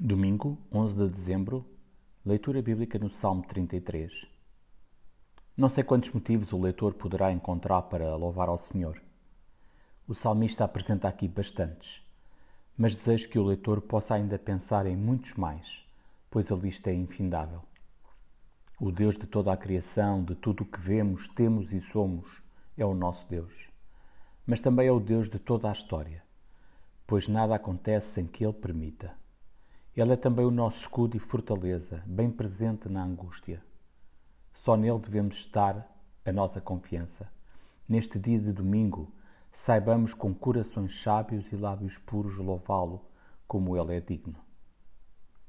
Domingo, 11 de dezembro, leitura bíblica no Salmo 33. Não sei quantos motivos o leitor poderá encontrar para louvar ao Senhor. O salmista apresenta aqui bastantes, mas desejo que o leitor possa ainda pensar em muitos mais, pois a lista é infindável. O Deus de toda a criação, de tudo o que vemos, temos e somos, é o nosso Deus. Mas também é o Deus de toda a história, pois nada acontece sem que Ele permita. Ele é também o nosso escudo e fortaleza, bem presente na angústia. Só nele devemos estar a nossa confiança. Neste dia de domingo, saibamos com corações sábios e lábios puros louvá-lo como ele é digno.